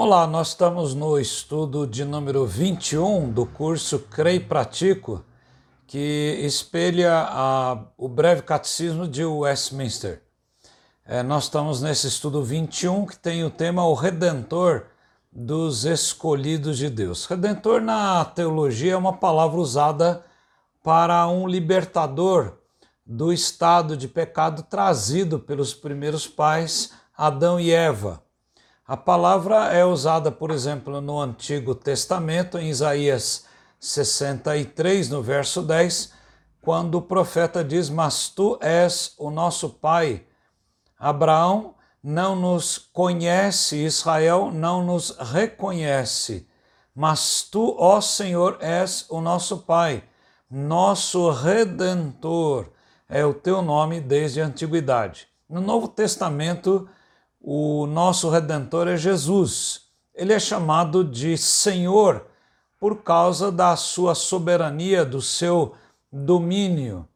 Olá, nós estamos no estudo de número 21 do curso Creio e Pratico, que espelha a, o breve catecismo de Westminster. É, nós estamos nesse estudo 21 que tem o tema O Redentor dos Escolhidos de Deus. Redentor na teologia é uma palavra usada para um libertador do estado de pecado trazido pelos primeiros pais, Adão e Eva. A palavra é usada, por exemplo, no Antigo Testamento, em Isaías 63, no verso 10, quando o profeta diz: Mas tu és o nosso pai. Abraão não nos conhece, Israel não nos reconhece, mas tu, ó Senhor, és o nosso pai, nosso redentor é o teu nome desde a antiguidade. No Novo Testamento, o nosso redentor é Jesus. Ele é chamado de Senhor por causa da sua soberania, do seu domínio.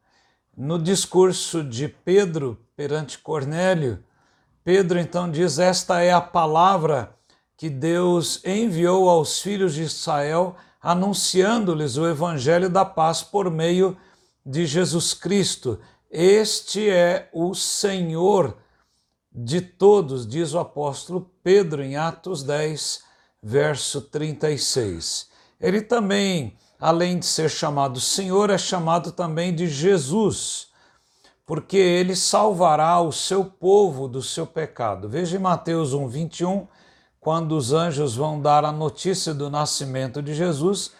No discurso de Pedro perante Cornélio, Pedro então diz: Esta é a palavra que Deus enviou aos filhos de Israel, anunciando-lhes o evangelho da paz por meio de Jesus Cristo. Este é o Senhor de todos, diz o apóstolo Pedro em Atos 10, verso 36. Ele também, além de ser chamado Senhor, é chamado também de Jesus, porque ele salvará o seu povo do seu pecado. Veja em Mateus 1, 21, quando os anjos vão dar a notícia do nascimento de Jesus,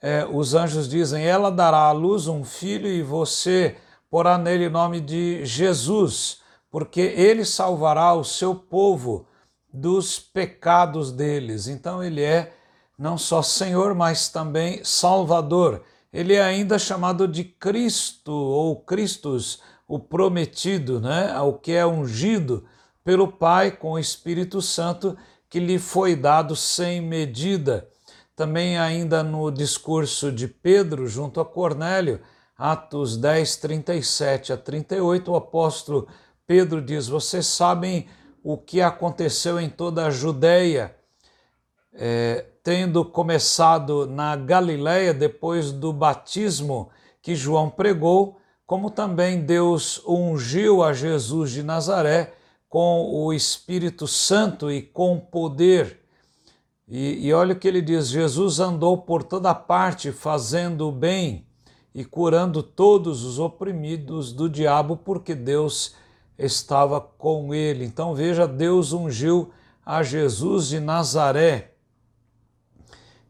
é, os anjos dizem: Ela dará à luz um filho e você porá nele o nome de Jesus porque ele salvará o seu povo dos pecados deles. Então ele é não só Senhor, mas também Salvador. Ele é ainda chamado de Cristo ou Cristos, o prometido, né? o que é ungido pelo Pai com o Espírito Santo que lhe foi dado sem medida. Também ainda no discurso de Pedro junto a Cornélio, Atos 10, 37 a 38, o apóstolo Pedro diz: Vocês sabem o que aconteceu em toda a Judéia, é, tendo começado na Galiléia depois do batismo que João pregou, como também Deus ungiu a Jesus de Nazaré com o Espírito Santo e com poder. E, e olha o que ele diz: Jesus andou por toda parte fazendo o bem e curando todos os oprimidos do diabo, porque Deus estava com ele. Então veja, Deus ungiu a Jesus de Nazaré.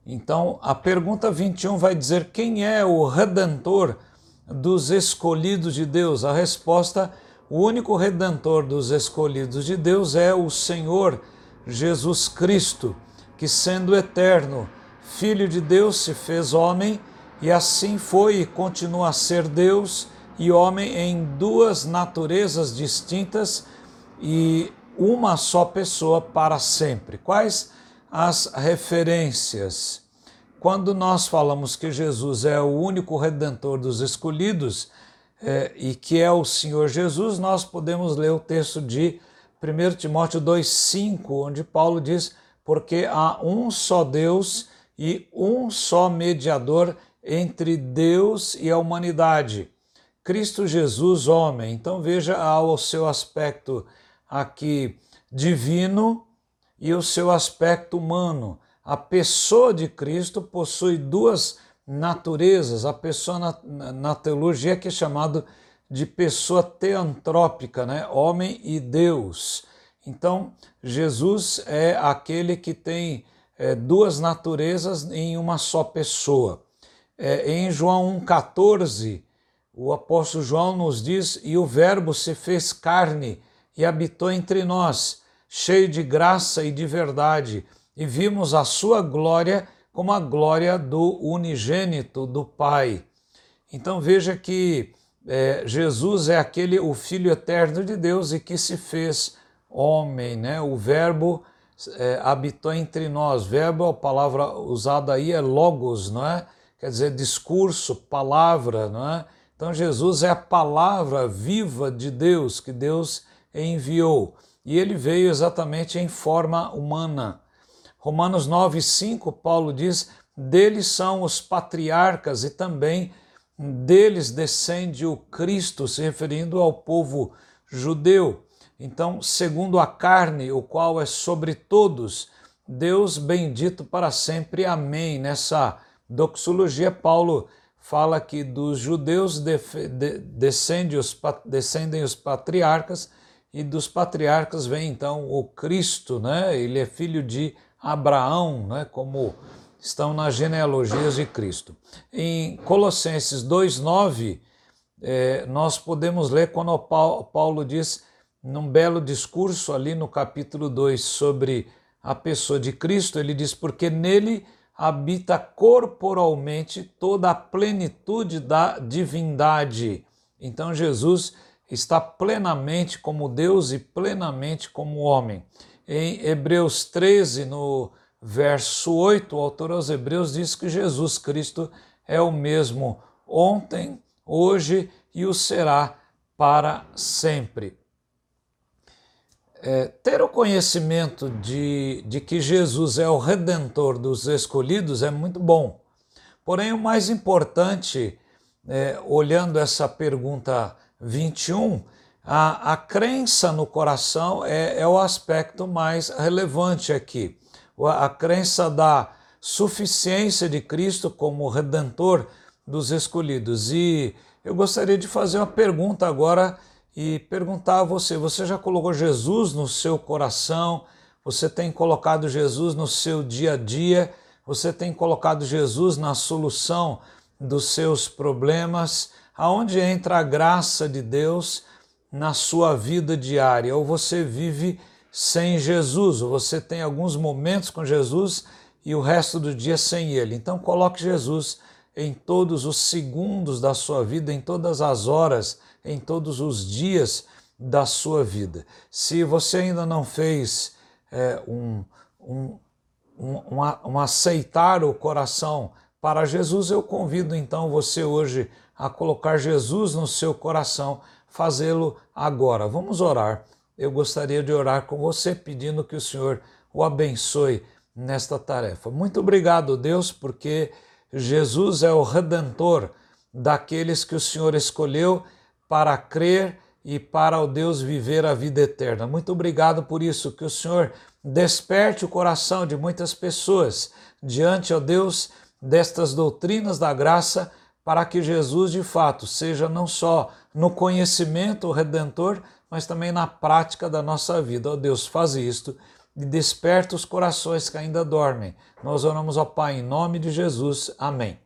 Então a pergunta 21 vai dizer: quem é o redentor dos escolhidos de Deus? A resposta: o único redentor dos escolhidos de Deus é o Senhor Jesus Cristo, que sendo eterno, Filho de Deus, se fez homem e assim foi e continua a ser Deus e homem em duas naturezas distintas e uma só pessoa para sempre. Quais as referências? Quando nós falamos que Jesus é o único redentor dos escolhidos é, e que é o Senhor Jesus, nós podemos ler o texto de 1 Timóteo 2,5, onde Paulo diz: Porque há um só Deus e um só mediador entre Deus e a humanidade Cristo Jesus, homem. Então veja ao seu aspecto aqui divino e o seu aspecto humano. A pessoa de Cristo possui duas naturezas. A pessoa na, na teologia que é chamado de pessoa teantrópica, né? homem e Deus. Então, Jesus é aquele que tem é, duas naturezas em uma só pessoa. É, em João 1,14, o apóstolo João nos diz: E o Verbo se fez carne e habitou entre nós, cheio de graça e de verdade, e vimos a sua glória como a glória do unigênito do Pai. Então veja que é, Jesus é aquele, o Filho eterno de Deus e que se fez homem, né? O Verbo é, habitou entre nós. Verbo, a palavra usada aí é logos, não é? Quer dizer, discurso, palavra, não é? Então, Jesus é a palavra viva de Deus que Deus enviou. E ele veio exatamente em forma humana. Romanos 9, 5, Paulo diz: deles são os patriarcas e também deles descende o Cristo, se referindo ao povo judeu. Então, segundo a carne, o qual é sobre todos, Deus bendito para sempre. Amém. Nessa doxologia, Paulo fala que dos judeus descendem os, descendem os patriarcas e dos patriarcas vem então o Cristo, né? Ele é filho de Abraão, né? Como estão nas genealogias de Cristo. Em Colossenses 2,9, é, nós podemos ler quando Paulo diz, num belo discurso ali no capítulo 2, sobre a pessoa de Cristo, ele diz: Porque nele habita corporalmente toda a plenitude da divindade. Então Jesus está plenamente como Deus e plenamente como homem. Em Hebreus 13, no verso 8, o autor aos Hebreus diz que Jesus Cristo é o mesmo ontem, hoje e o será para sempre. É, ter o conhecimento de, de que Jesus é o redentor dos escolhidos é muito bom. Porém, o mais importante, é, olhando essa pergunta 21, a, a crença no coração é, é o aspecto mais relevante aqui a crença da suficiência de Cristo como redentor dos escolhidos. E eu gostaria de fazer uma pergunta agora e perguntar a você: você já colocou Jesus no seu coração? Você tem colocado Jesus no seu dia a dia? Você tem colocado Jesus na solução dos seus problemas? Aonde entra a graça de Deus na sua vida diária? Ou você vive sem Jesus, ou você tem alguns momentos com Jesus e o resto do dia sem Ele. Então, coloque Jesus em todos os segundos da sua vida, em todas as horas, em todos os dias da sua vida. Se você ainda não fez é, um, um, um, um, aceitar o coração para Jesus, eu convido então você hoje a colocar Jesus no seu coração, fazê-lo agora. Vamos orar eu gostaria de orar com você pedindo que o Senhor o abençoe nesta tarefa. Muito obrigado, Deus, porque Jesus é o redentor daqueles que o Senhor escolheu para crer e para o Deus viver a vida eterna. Muito obrigado por isso, que o Senhor desperte o coração de muitas pessoas diante, ó Deus, destas doutrinas da graça, para que Jesus de fato seja não só no conhecimento redentor, mas também na prática da nossa vida. Ó oh, Deus, faz isto e desperta os corações que ainda dormem. Nós oramos ao Pai em nome de Jesus. Amém.